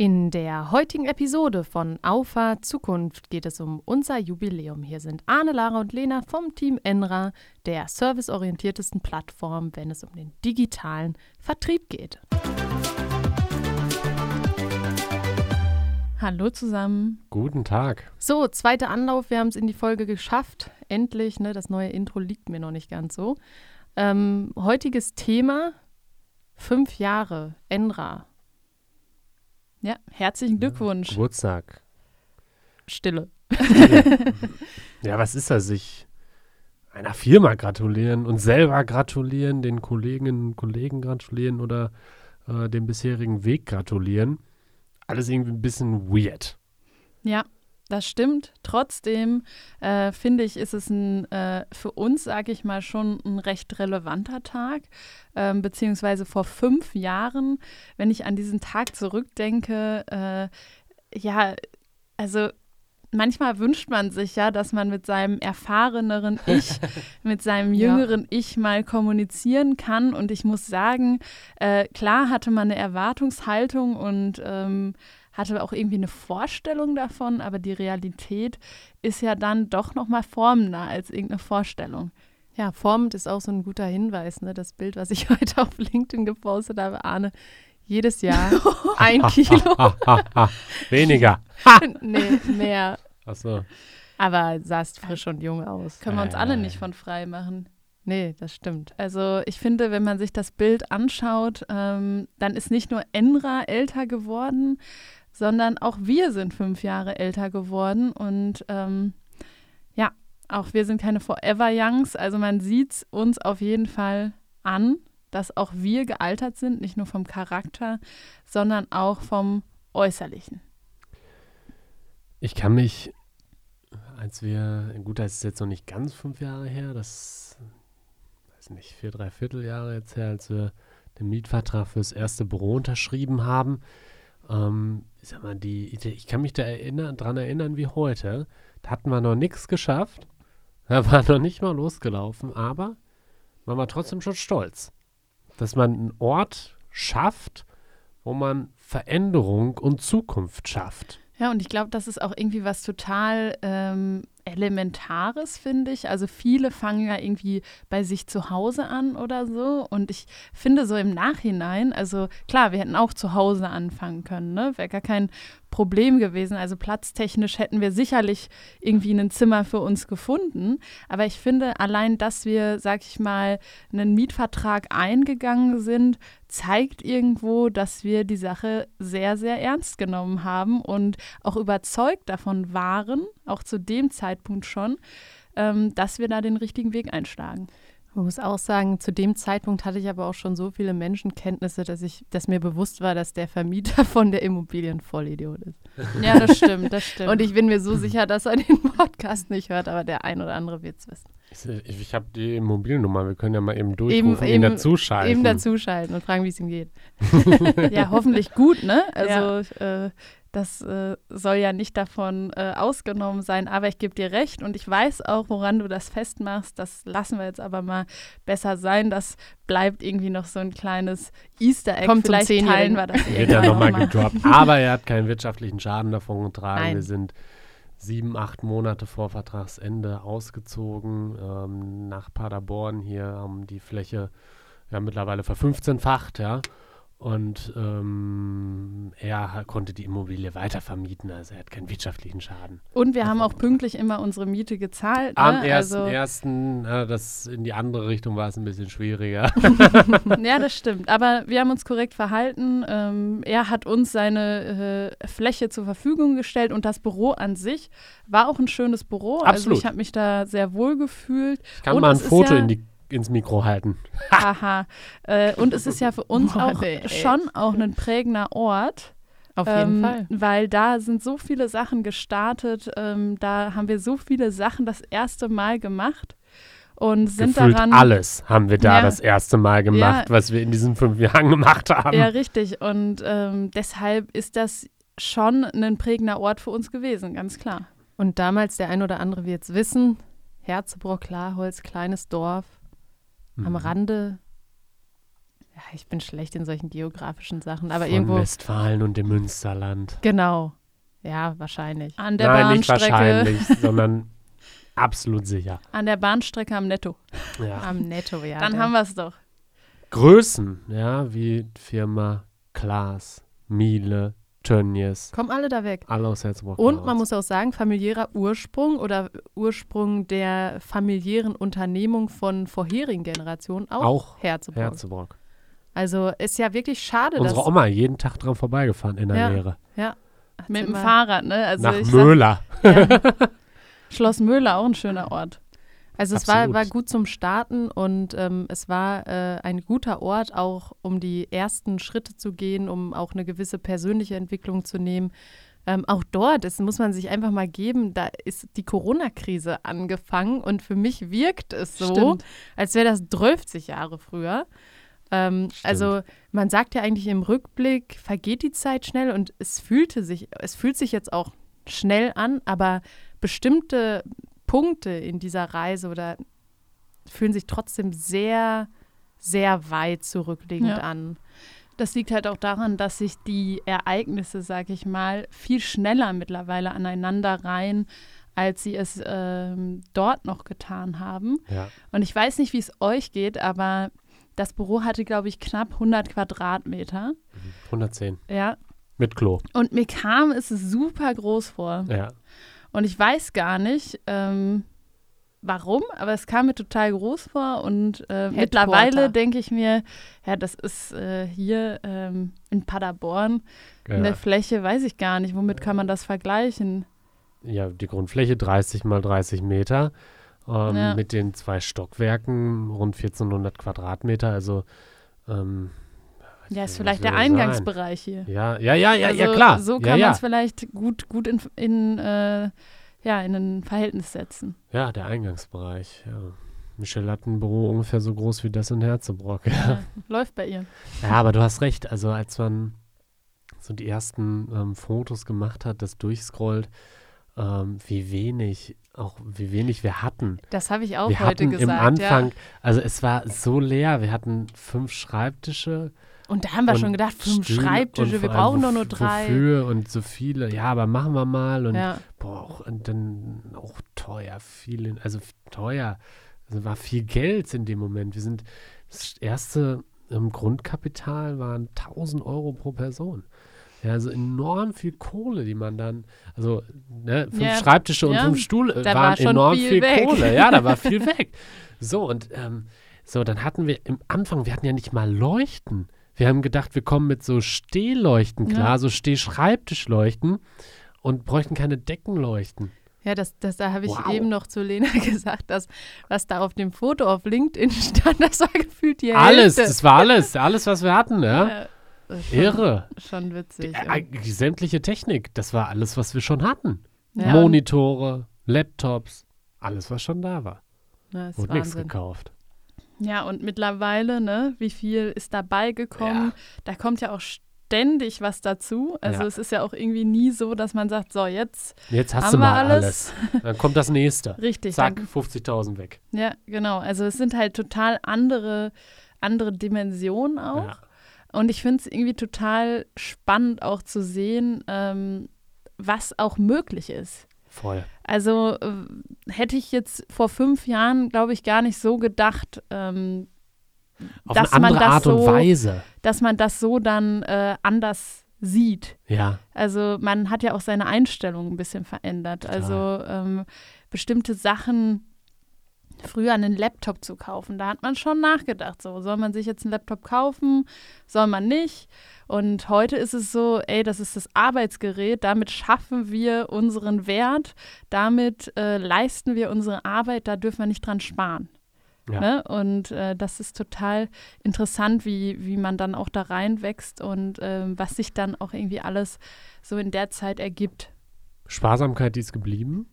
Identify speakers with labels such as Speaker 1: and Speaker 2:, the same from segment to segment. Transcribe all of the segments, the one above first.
Speaker 1: In der heutigen Episode von Aufa Zukunft geht es um unser Jubiläum. Hier sind Arne, Lara und Lena vom Team Enra, der serviceorientiertesten Plattform, wenn es um den digitalen Vertrieb geht. Hallo zusammen.
Speaker 2: Guten Tag.
Speaker 1: So, zweiter Anlauf. Wir haben es in die Folge geschafft. Endlich. Ne, das neue Intro liegt mir noch nicht ganz so. Ähm, heutiges Thema: fünf Jahre Enra. Ja, herzlichen Glückwunsch.
Speaker 2: Geburtstag.
Speaker 1: Stille.
Speaker 2: ja, was ist das? Sich einer Firma gratulieren und selber gratulieren, den Kolleginnen und Kollegen gratulieren oder äh, dem bisherigen Weg gratulieren. Alles irgendwie ein bisschen weird.
Speaker 1: Ja, das stimmt. Trotzdem äh, finde ich, ist es ein, äh, für uns, sage ich mal, schon ein recht relevanter Tag. Ähm, beziehungsweise vor fünf Jahren, wenn ich an diesen Tag zurückdenke, äh, ja, also manchmal wünscht man sich ja, dass man mit seinem erfahreneren Ich, mit seinem jüngeren ja. Ich mal kommunizieren kann. Und ich muss sagen, äh, klar hatte man eine Erwartungshaltung und ähm, hatte auch irgendwie eine Vorstellung davon, aber die Realität ist ja dann doch noch mal formender als irgendeine Vorstellung. Ja, formend ist auch so ein guter Hinweis, ne? Das Bild, was ich heute auf LinkedIn gepostet habe, Arne, jedes Jahr ein Kilo.
Speaker 2: Weniger.
Speaker 1: nee, mehr.
Speaker 2: Ach so.
Speaker 1: Aber sahst frisch und jung aus. Können wir uns alle nicht von frei machen. Nee, das stimmt. Also ich finde, wenn man sich das Bild anschaut, ähm, dann ist nicht nur Enra älter geworden, sondern auch wir sind fünf Jahre älter geworden und ähm, ja, auch wir sind keine Forever Youngs. Also man sieht uns auf jeden Fall an, dass auch wir gealtert sind, nicht nur vom Charakter, sondern auch vom Äußerlichen.
Speaker 2: Ich kann mich, als wir, gut, das ist jetzt noch nicht ganz fünf Jahre her, das, weiß nicht, vier, drei Vierteljahre jetzt her, als wir den Mietvertrag fürs erste Büro unterschrieben haben, ähm, ich sag mal, die, ich kann mich da erinnern, dran erinnern wie heute. Da hatten wir noch nichts geschafft. Da war noch nicht mal losgelaufen, aber man war trotzdem schon stolz, dass man einen Ort schafft, wo man Veränderung und Zukunft schafft.
Speaker 1: Ja, und ich glaube, das ist auch irgendwie was total ähm, Elementares, finde ich. Also viele fangen ja irgendwie bei sich zu Hause an oder so. Und ich finde so im Nachhinein, also klar, wir hätten auch zu Hause anfangen können, ne? Wäre gar kein Problem gewesen. Also platztechnisch hätten wir sicherlich irgendwie ein Zimmer für uns gefunden. Aber ich finde, allein, dass wir, sag ich mal, einen Mietvertrag eingegangen sind, zeigt irgendwo, dass wir die Sache sehr, sehr ernst genommen haben und auch überzeugt davon waren, auch zu dem Zeitpunkt schon, ähm, dass wir da den richtigen Weg einschlagen. Man muss auch sagen, zu dem Zeitpunkt hatte ich aber auch schon so viele Menschenkenntnisse, dass ich, dass mir bewusst war, dass der Vermieter von der Immobilie ein Vollidiot ist. Ja, das stimmt, das stimmt. Und ich bin mir so sicher, dass er den Podcast nicht hört, aber der ein oder andere wird es wissen.
Speaker 2: Ich, ich habe die Immobiliennummer, wir können ja mal eben durchrufen, eben, ihn dazuschalten.
Speaker 1: Eben dazuschalten und fragen, wie es ihm geht. ja, hoffentlich gut, ne? Also ja. äh, das äh, soll ja nicht davon äh, ausgenommen sein, aber ich gebe dir recht und ich weiß auch, woran du das festmachst. Das lassen wir jetzt aber mal besser sein. Das bleibt irgendwie noch so ein kleines Easter Egg. Kommt Vielleicht zum teilen wir das
Speaker 2: Wird ja nochmal gedroppt. Aber er hat keinen wirtschaftlichen Schaden davon getragen. Nein. Wir sind sieben, acht Monate vor Vertragsende ausgezogen ähm, nach Paderborn. Hier haben die Fläche ja mittlerweile verfünfzehnfacht, ja. Und ähm, er konnte die Immobilie weitervermieten, also er hat keinen wirtschaftlichen Schaden.
Speaker 1: Und wir haben auch pünktlich immer unsere Miete gezahlt.
Speaker 2: Ne? Am ersten, also ersten äh, das in die andere Richtung war es ein bisschen schwieriger.
Speaker 1: ja, das stimmt. Aber wir haben uns korrekt verhalten. Ähm, er hat uns seine äh, Fläche zur Verfügung gestellt und das Büro an sich war auch ein schönes Büro.
Speaker 2: Absolut.
Speaker 1: Also ich habe mich da sehr wohl gefühlt.
Speaker 2: Ich kann und mal ein Foto ja in die ins Mikro halten.
Speaker 1: Haha. äh, und es ist ja für uns Boah, auch ey. schon auch ein prägender Ort. Auf jeden ähm, Fall. Weil da sind so viele Sachen gestartet. Ähm, da haben wir so viele Sachen das erste Mal gemacht. Und sind
Speaker 2: Gefühlt
Speaker 1: daran.
Speaker 2: Alles haben wir da ja, das erste Mal gemacht, ja, was wir in diesen fünf Jahren gemacht haben.
Speaker 1: Ja, richtig. Und ähm, deshalb ist das schon ein prägender Ort für uns gewesen, ganz klar. Und damals, der ein oder andere wird es wissen, Herzebrock, Klarholz, kleines Dorf, mhm. am Rande
Speaker 3: ja, ich bin schlecht in solchen geografischen Sachen, aber
Speaker 2: Von
Speaker 3: irgendwo.
Speaker 2: Westfalen und dem Münsterland.
Speaker 3: Genau. Ja, wahrscheinlich. An der
Speaker 2: Nein, nicht
Speaker 3: Bahnstrecke.
Speaker 2: wahrscheinlich, sondern absolut sicher.
Speaker 3: An der Bahnstrecke am Netto.
Speaker 2: Ja.
Speaker 3: Am Netto, ja.
Speaker 2: Dann haben
Speaker 3: wir es doch.
Speaker 2: Größen, ja, wie Firma Klaas, Miele, Tönnies,
Speaker 3: Kommen alle da weg.
Speaker 2: alle aus Herzbruch.
Speaker 3: Und man muss auch sagen, familiärer Ursprung oder Ursprung der familiären Unternehmung von vorherigen Generationen auch,
Speaker 2: auch
Speaker 3: Herzeburg.
Speaker 2: Herzbruck.
Speaker 3: Also ist ja wirklich schade,
Speaker 2: Unsere
Speaker 3: dass
Speaker 2: Oma jeden Tag dran vorbeigefahren in der
Speaker 3: Ja.
Speaker 2: Lehre.
Speaker 3: Hat's
Speaker 1: Mit dem Fahrrad, ne? Also
Speaker 2: Nach
Speaker 1: ich sag-
Speaker 2: Möhler.
Speaker 3: Ja. Schloss Möhler, auch ein schöner Ort. Also es war,
Speaker 2: Absolut.
Speaker 3: war gut zum Starten und ähm, es war äh, ein guter Ort, auch um die ersten Schritte zu gehen, um auch eine gewisse persönliche Entwicklung zu nehmen. Ähm, auch dort, das muss man sich einfach mal geben, da ist die Corona-Krise angefangen und für mich wirkt es so,
Speaker 1: Stimmt.
Speaker 3: als wäre das 12 Jahre früher. Ähm, also man sagt ja eigentlich im Rückblick, vergeht die Zeit schnell und es fühlte sich, es fühlt sich jetzt auch schnell an, aber bestimmte Punkte in dieser Reise oder fühlen sich trotzdem sehr, sehr weit zurückliegend
Speaker 1: Ja.
Speaker 3: an.
Speaker 1: Das liegt halt auch daran, dass sich die Ereignisse, sag ich mal, viel schneller mittlerweile aneinander reihen, als sie es ähm, dort noch getan haben.
Speaker 2: Ja.
Speaker 1: Und ich weiß nicht, wie es euch geht, aber das Büro hatte, glaube ich, knapp 100 Quadratmeter.
Speaker 2: 110.
Speaker 1: Ja.
Speaker 2: Mit Klo.
Speaker 1: Und mir kam es super groß vor.
Speaker 2: Ja.
Speaker 1: Und ich weiß gar nicht, ähm, warum, aber es kam mir total groß vor. Und äh, mittlerweile denke ich mir, ja, das ist äh, hier ähm, in Paderborn
Speaker 2: Ja.
Speaker 1: eine Fläche, weiß ich gar nicht, womit kann man das vergleichen?
Speaker 2: ja, die Grundfläche 30 mal 30 Meter. Ähm,
Speaker 1: Ja.
Speaker 2: Mit den zwei Stockwerken rund 1400 Quadratmeter. Also, ähm,
Speaker 1: Ja, ist
Speaker 2: was
Speaker 1: vielleicht der
Speaker 2: das sein?
Speaker 1: Eingangsbereich hier.
Speaker 2: Ja, ja, ja, ja, ja,
Speaker 1: Also,
Speaker 2: klar.
Speaker 1: So
Speaker 2: ja,
Speaker 1: kann
Speaker 2: ja.
Speaker 1: man es vielleicht gut, gut in, in, äh, ja, in ein Verhältnis setzen.
Speaker 2: ja, der Eingangsbereich. Ja. Michelle hat ein Büro ungefähr so groß wie das in Herzebrock. Ja.
Speaker 1: Ja, läuft bei ihr.
Speaker 2: Ja, aber du hast recht. Also als man so die ersten ähm, Fotos gemacht hat, das durchscrollt, ähm, wie wenig, auch wie wenig wir hatten.
Speaker 3: Das habe ich auch
Speaker 2: wir
Speaker 3: heute
Speaker 2: hatten
Speaker 3: gesagt.
Speaker 2: im Anfang,
Speaker 3: ja.
Speaker 2: also es war so leer. Wir hatten fünf Schreibtische.
Speaker 3: Und da haben wir
Speaker 2: und
Speaker 3: schon gedacht, fünf
Speaker 2: Stühle
Speaker 3: Schreibtische, wir brauchen doch nur drei.
Speaker 2: Wofür und so viele. Ja, aber machen wir mal. Und
Speaker 3: Ja.
Speaker 2: boah, und dann auch teuer, viel, also teuer. Also war viel Geld in dem Moment. Wir sind, das erste ähm, Grundkapital waren 1000 Euro pro Person. Ja, also enorm viel Kohle, die man dann, also ne, fünf
Speaker 1: Ja,
Speaker 2: Schreibtische und
Speaker 1: ja,
Speaker 2: fünf Stühle waren
Speaker 1: war schon
Speaker 2: enorm
Speaker 1: viel
Speaker 2: viel. Kohle. Ja, da war viel weg. So, und ähm, so, dann hatten wir im Anfang, wir hatten ja nicht mal Leuchten. Wir haben gedacht, wir kommen mit so Stehleuchten
Speaker 1: Ja.
Speaker 2: klar, so Stehschreibtischleuchten und bräuchten keine Deckenleuchten.
Speaker 3: Ja, das, das, da habe ich
Speaker 2: Wow.
Speaker 3: eben noch zu Lena gesagt, dass was da auf dem Foto auf LinkedIn stand, das war gefühlt die
Speaker 2: Alles,
Speaker 3: Hälfte.
Speaker 2: das war alles, alles, was wir hatten, ja.
Speaker 3: Ist schon,
Speaker 2: Irre.
Speaker 3: Schon witzig.
Speaker 2: Äh, sämtliche Technik, das war alles, was wir schon hatten.
Speaker 3: Ja.
Speaker 2: Monitore, Laptops, alles, was schon da war.
Speaker 3: Ja, ist
Speaker 2: Wurde nichts gekauft.
Speaker 1: Ja, und mittlerweile, ne, wie viel ist dabei gekommen? Da kommt ja auch ständig was dazu. Also
Speaker 2: Ja.
Speaker 1: es ist ja auch irgendwie nie so, dass man sagt, so jetzt
Speaker 2: Jetzt hast
Speaker 1: haben
Speaker 2: du
Speaker 1: wir
Speaker 2: mal
Speaker 1: alles.
Speaker 2: alles. Dann kommt das nächste.
Speaker 1: Richtig.
Speaker 2: Zack,
Speaker 1: Dann,
Speaker 2: 50.000 weg.
Speaker 1: ja, genau. Also es sind halt total andere, andere Dimensionen auch.
Speaker 2: Ja.
Speaker 1: Und ich finde es irgendwie total spannend auch zu sehen, ähm, was auch möglich ist.
Speaker 2: Voll.
Speaker 1: Also äh, hätte ich jetzt vor fünf Jahren, glaube ich, gar nicht so gedacht, ähm,
Speaker 2: Auf
Speaker 1: Dass
Speaker 2: eine
Speaker 1: man
Speaker 2: andere
Speaker 1: das
Speaker 2: Art und
Speaker 1: so-
Speaker 2: Weise.
Speaker 1: dass man das so dann äh, anders sieht.
Speaker 2: Ja.
Speaker 1: Also man hat ja auch seine Einstellung ein bisschen verändert.
Speaker 2: Total.
Speaker 1: Also ähm, bestimmte Sachen früher einen Laptop zu kaufen, da hat man schon nachgedacht, so soll man sich jetzt einen Laptop kaufen, soll man nicht. Und heute ist es so, ey, das ist das Arbeitsgerät, damit schaffen wir unseren Wert, damit äh, leisten wir unsere Arbeit, da dürfen wir nicht dran sparen.
Speaker 2: Ja.
Speaker 1: Ne? Und äh, das ist total interessant, wie, wie man dann auch da reinwächst und ähm, was sich dann auch irgendwie alles so in der Zeit ergibt.
Speaker 2: Sparsamkeit, die ist geblieben.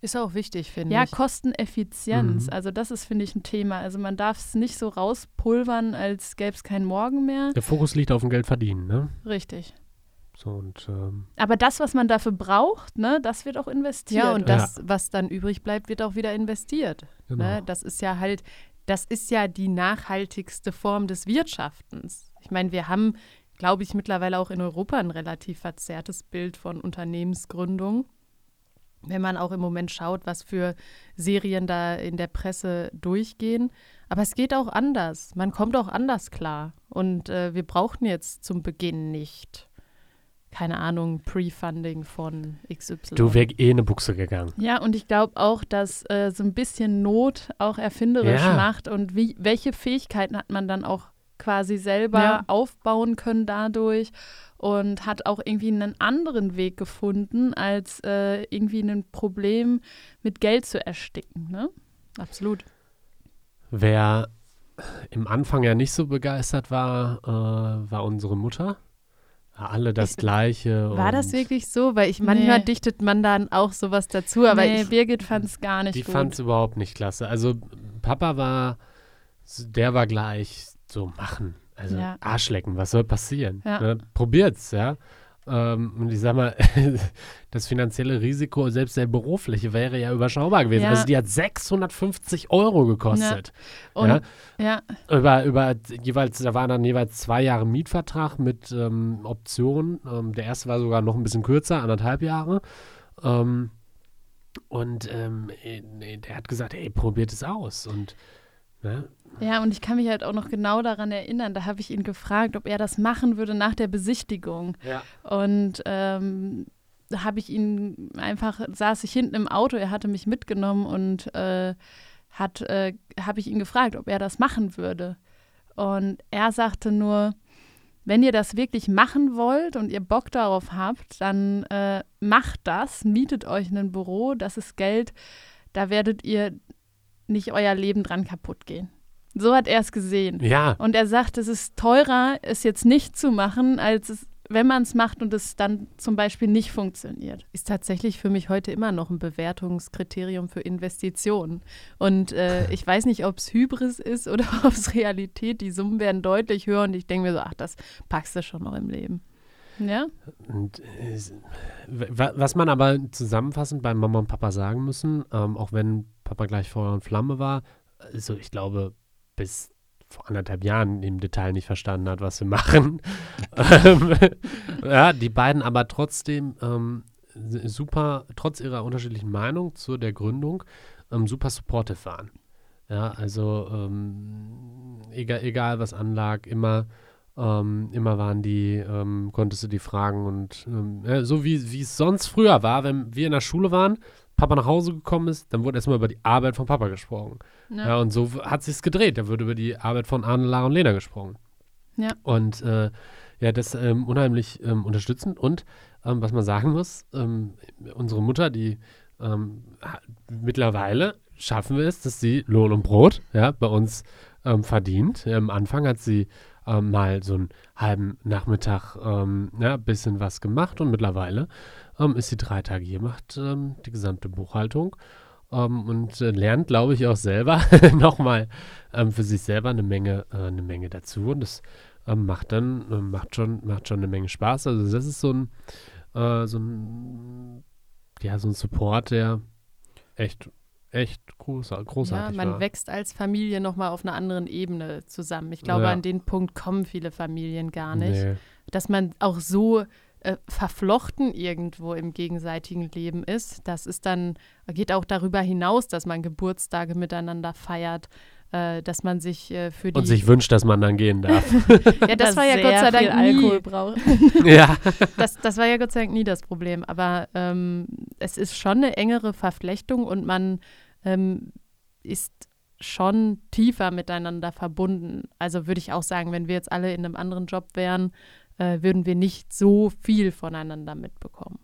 Speaker 3: Ist auch wichtig, finde
Speaker 1: Ja,
Speaker 3: ich.
Speaker 1: Kosteneffizienz.
Speaker 2: Mhm.
Speaker 1: Also das ist, finde ich, ein Thema. Also man darf es nicht so rauspulvern, als gäbe es keinen Morgen mehr.
Speaker 2: Der Fokus liegt auf dem Geld verdienen, ne?
Speaker 1: Richtig.
Speaker 2: So und ähm,
Speaker 1: Aber das, was man dafür braucht, ne, das wird auch investiert.
Speaker 3: Ja, und
Speaker 2: Ja.
Speaker 3: das, was dann übrig bleibt, wird auch wieder investiert.
Speaker 2: genau.
Speaker 3: Ne? Das ist ja halt das ist ja die nachhaltigste Form des Wirtschaftens. Ich meine, wir haben, glaube ich, mittlerweile auch in Europa ein relativ verzerrtes Bild von Unternehmensgründung. Wenn man auch im Moment schaut, was für Serien da in der Presse durchgehen. Aber es geht auch anders. Man kommt auch anders klar. Und äh, wir brauchten jetzt zum Beginn nicht keine Ahnung, Pre-Funding von XY.
Speaker 2: Du wärst eh eine Buchse gegangen.
Speaker 3: Ja, und ich glaube auch, dass äh, so ein bisschen Not auch erfinderisch ja. macht und wie, welche Fähigkeiten hat man dann auch quasi selber ja. aufbauen können dadurch und hat auch irgendwie einen anderen Weg gefunden, als äh, irgendwie ein Problem mit Geld zu ersticken. Ne? Absolut.
Speaker 2: Wer im Anfang ja nicht so begeistert war, äh, war unsere Mutter alle das ich, Gleiche.
Speaker 3: War das wirklich so? Weil ich manchmal nee. dichtet man dann auch sowas dazu, aber nee, ich, Birgit fand es gar nicht
Speaker 2: die
Speaker 3: gut.
Speaker 2: Die fand es überhaupt nicht klasse. Also Papa war, der war gleich so machen. Also ja. Arschlecken, was soll passieren? Ja. Ne? Probiert's, ja. Ähm, und ich sag mal, das finanzielle Risiko, selbst der berufliche, wäre ja überschaubar gewesen. Ja. Also die hat 650 Euro gekostet. Ja. Und, ja. Über, über jeweils, da waren dann jeweils zwei Jahre Mietvertrag mit ähm, Optionen. Ähm, der erste war sogar noch ein bisschen kürzer, anderthalb Jahre. Ähm, und ähm, äh, der hat gesagt, ey, probiert es aus. Und
Speaker 3: Ne? Ja, und ich kann mich halt auch noch genau daran erinnern, da habe ich ihn gefragt, ob er das machen würde nach der Besichtigung. Ja. Und ähm, da habe ich ihn einfach, saß ich hinten im Auto, er hatte mich mitgenommen und äh, hat, äh, habe ich ihn gefragt, ob er das machen würde. Und er sagte nur, wenn ihr das wirklich machen wollt und ihr Bock darauf habt, dann äh, macht das, mietet euch ein Büro, das ist Geld, da werdet ihr nicht euer Leben dran kaputt gehen. So hat er es gesehen.
Speaker 2: Ja.
Speaker 3: Und er sagt, es ist teurer, es jetzt nicht zu machen, als es, wenn man es macht und es dann zum Beispiel nicht funktioniert. Ist tatsächlich für mich heute immer noch ein Bewertungskriterium für Investitionen. Und äh, ich weiß nicht, ob es Hybris ist oder ob es Realität. Die Summen werden deutlich höher und ich denke mir so, ach, das packst du schon noch im Leben. Ja.
Speaker 2: Und, äh, was man aber zusammenfassend bei Mama und Papa sagen müssen, ähm, auch wenn Papa gleich Feuer und Flamme war, also ich glaube, bis vor anderthalb Jahren im Detail nicht verstanden hat, was wir machen. Ähm, ja, die beiden aber trotzdem ähm, super, trotz ihrer unterschiedlichen Meinung zu der Gründung, ähm, super supportive waren. Ja, also ähm, egal, egal was anlag, immer, ähm, immer waren die, ähm, konntest du die fragen und äh, so wie es sonst früher war, wenn wir in der Schule waren, Papa nach Hause gekommen ist, dann wurde erstmal über die Arbeit von Papa gesprochen. Ja. ja und so hat sich's gedreht. Da wurde über die Arbeit von Arne, Lara und Lena gesprochen. Ja. Und äh, ja, das ähm, unheimlich ähm, unterstützend. Und ähm, was man sagen muss, ähm, unsere Mutter, die ähm, mittlerweile schaffen wir es, dass sie Lohn und Brot ja, bei uns ähm, verdient. Am Anfang hat sie mal so einen halben Nachmittag ein ja, bisschen was gemacht und mittlerweile ähm, ist sie drei Tage hier, macht ähm, die gesamte Buchhaltung ähm, und äh, lernt, glaube ich, auch selber nochmal ähm, für sich selber eine Menge, äh, eine Menge dazu. Und das ähm, macht dann, äh, macht schon, macht schon eine Menge Spaß. Also das ist so ein, äh, so ein, ja, so ein Support, der echt echt groß, großartig.
Speaker 3: Ja, man
Speaker 2: war.
Speaker 3: wächst als Familie nochmal auf einer anderen Ebene zusammen. Ich glaube, ja. an den Punkt kommen viele Familien gar nicht. Nee. Dass man auch so äh, verflochten irgendwo im gegenseitigen Leben ist. Das ist dann, geht auch darüber hinaus, dass man Geburtstage miteinander feiert, äh, dass man sich äh, für die.
Speaker 2: Und sich wünscht, dass man dann gehen darf.
Speaker 3: ja, das, das war ja Gott sei Dank nie. Alkohol braucht. ja. Das, das war ja Gott sei Dank nie das Problem. Aber ähm, es ist schon eine engere Verflechtung und man ähm, ist schon tiefer miteinander verbunden. Also würde ich auch sagen, wenn wir jetzt alle in einem anderen Job wären, äh, würden wir nicht so viel voneinander mitbekommen.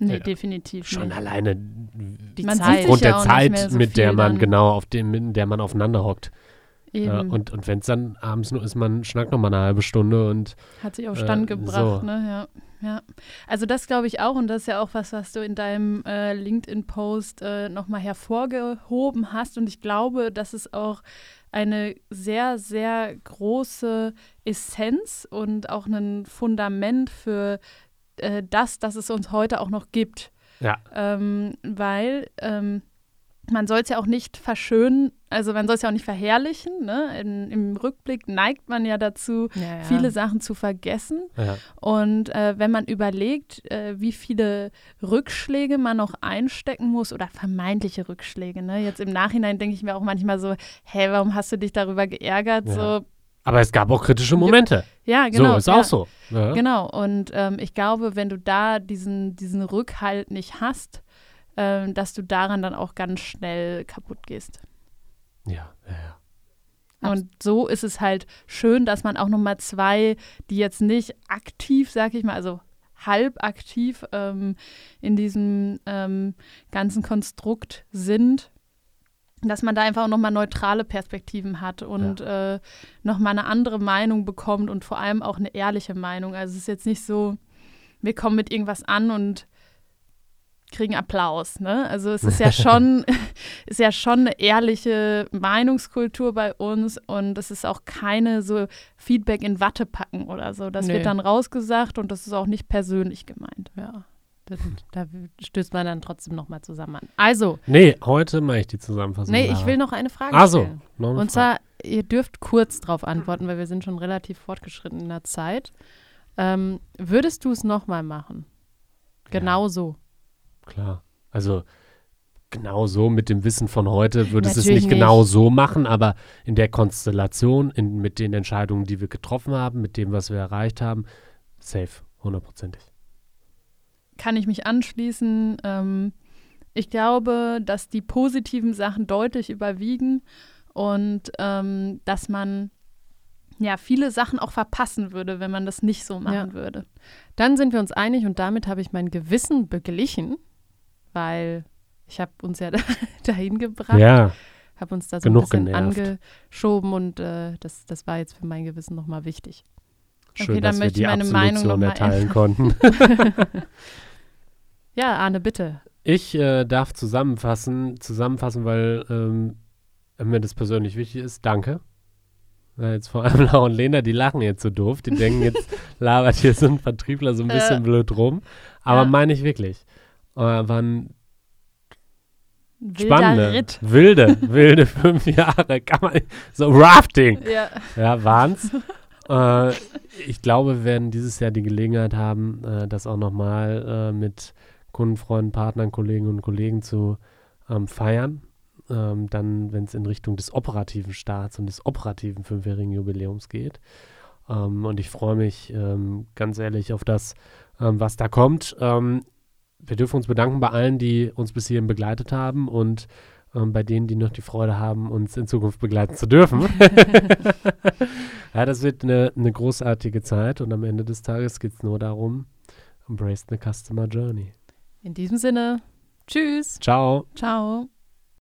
Speaker 3: Nee, ja, definitiv
Speaker 2: Schon
Speaker 3: nicht.
Speaker 2: alleine die man Zeit. aufgrund der Zeit, so mit der man dann. genau auf dem, in der man aufeinander hockt. Ja, und und wenn es dann abends nur ist, man schnackt noch mal eine halbe Stunde und
Speaker 3: hat sich auf Stand äh, gebracht, so. ne? Ja, ja. Also das glaube ich auch und das ist ja auch was, was du in deinem äh, LinkedIn-Post äh, noch mal hervorgehoben hast und ich glaube, dass es auch eine sehr, sehr große Essenz und auch ein Fundament für äh, das, dass es uns heute auch noch gibt.
Speaker 2: Ja.
Speaker 3: Ähm, weil ähm,
Speaker 1: man soll es ja auch nicht verschönen, also man soll es ja auch nicht verherrlichen. Ne? In, Im Rückblick neigt man ja dazu, ja, ja. viele Sachen zu vergessen. Ja. Und äh, wenn man überlegt, äh, wie viele Rückschläge man noch einstecken muss oder vermeintliche Rückschläge, ne? jetzt im Nachhinein denke ich mir auch manchmal so, hä, warum hast du dich darüber geärgert? So,
Speaker 2: aber es gab auch kritische Momente.
Speaker 1: Ja, genau.
Speaker 2: So, ist auch so.
Speaker 1: Genau. Und ähm, ich glaube, wenn du da diesen, diesen Rückhalt nicht hast, ähm, dass du daran dann auch ganz schnell kaputt gehst.
Speaker 2: Ja, ja, ja.
Speaker 1: Und so ist es halt schön, dass man auch nochmal zwei, die jetzt nicht aktiv, sag ich mal, also halb aktiv ähm, in diesem ähm, ganzen Konstrukt sind, dass man da einfach auch nochmal neutrale Perspektiven hat und ja. äh, nochmal eine andere Meinung bekommt und vor allem auch eine ehrliche Meinung. Also es ist jetzt nicht so, wir kommen mit irgendwas an und kriegen Applaus. Ne? Also es ist ja schon, ist ja schon eine ehrliche Meinungskultur bei uns und es ist auch keine so Feedback in Watte packen oder so. Das nee. wird dann rausgesagt und das ist auch nicht persönlich gemeint.
Speaker 3: Ja. Da, stößt man dann trotzdem nochmal zusammen an. Also.
Speaker 2: Nee, heute mache ich die Zusammenfassung.
Speaker 3: Nee, ich will noch eine Frage
Speaker 2: Ach so,
Speaker 3: stellen. Noch eine und zwar, ihr dürft kurz darauf antworten, weil wir sind schon relativ fortgeschritten in der Zeit. Ähm, würdest du es nochmal machen? Genau ja. so
Speaker 2: klar. Also genau so mit dem Wissen von heute würde es es nicht, nicht, genau so machen, aber in der Konstellation, in, mit den Entscheidungen, die wir getroffen haben, mit dem, was wir erreicht haben, safe, hundertprozentig.
Speaker 1: Kann ich mich anschließen. Ähm, ich glaube, dass die positiven Sachen deutlich überwiegen und ähm, dass man ja viele Sachen auch verpassen würde, wenn man das nicht so machen ja. würde.
Speaker 3: Dann sind wir uns einig und damit habe ich mein Gewissen beglichen weil ich habe uns ja dahin gebracht.
Speaker 2: Ja.
Speaker 3: Habe uns da so Genug ein bisschen genervt. angeschoben und äh, das, das war jetzt für mein Gewissen nochmal wichtig.
Speaker 2: Schön, okay, dann möchte ich meine Meinung noch erteilen konnten.
Speaker 3: ja, Arne, bitte.
Speaker 2: Ich äh, darf zusammenfassen, zusammenfassen, weil ähm, mir das persönlich wichtig ist. Danke. Ja, jetzt vor allem Laura und Lena, die lachen jetzt so doof. Die denken, jetzt labert hier so ein Vertriebler so ein bisschen äh, blöd rum. Aber ja. meine ich wirklich. Äh, waren Wilder spannende, Ritt. wilde, wilde fünf Jahre. Kann man, so Rafting. Ja, ja waren's. äh, ich glaube, wir werden dieses Jahr die Gelegenheit haben, äh, das auch nochmal äh, mit Kunden, Freunden, Partnern, Kolleginnen und Kollegen zu ähm, feiern. Ähm, dann, wenn es in Richtung des operativen Starts und des operativen fünfjährigen Jubiläums geht. Ähm, und ich freue mich ähm, ganz ehrlich auf das, ähm, was da kommt. Wir dürfen uns bedanken bei allen, die uns bis hierhin begleitet haben und ähm, bei denen, die noch die Freude haben, uns in Zukunft begleiten zu dürfen. ja, das wird eine, eine großartige Zeit und am Ende des Tages geht es nur darum, embrace the customer journey.
Speaker 3: In diesem Sinne, tschüss.
Speaker 2: Ciao.
Speaker 3: Ciao.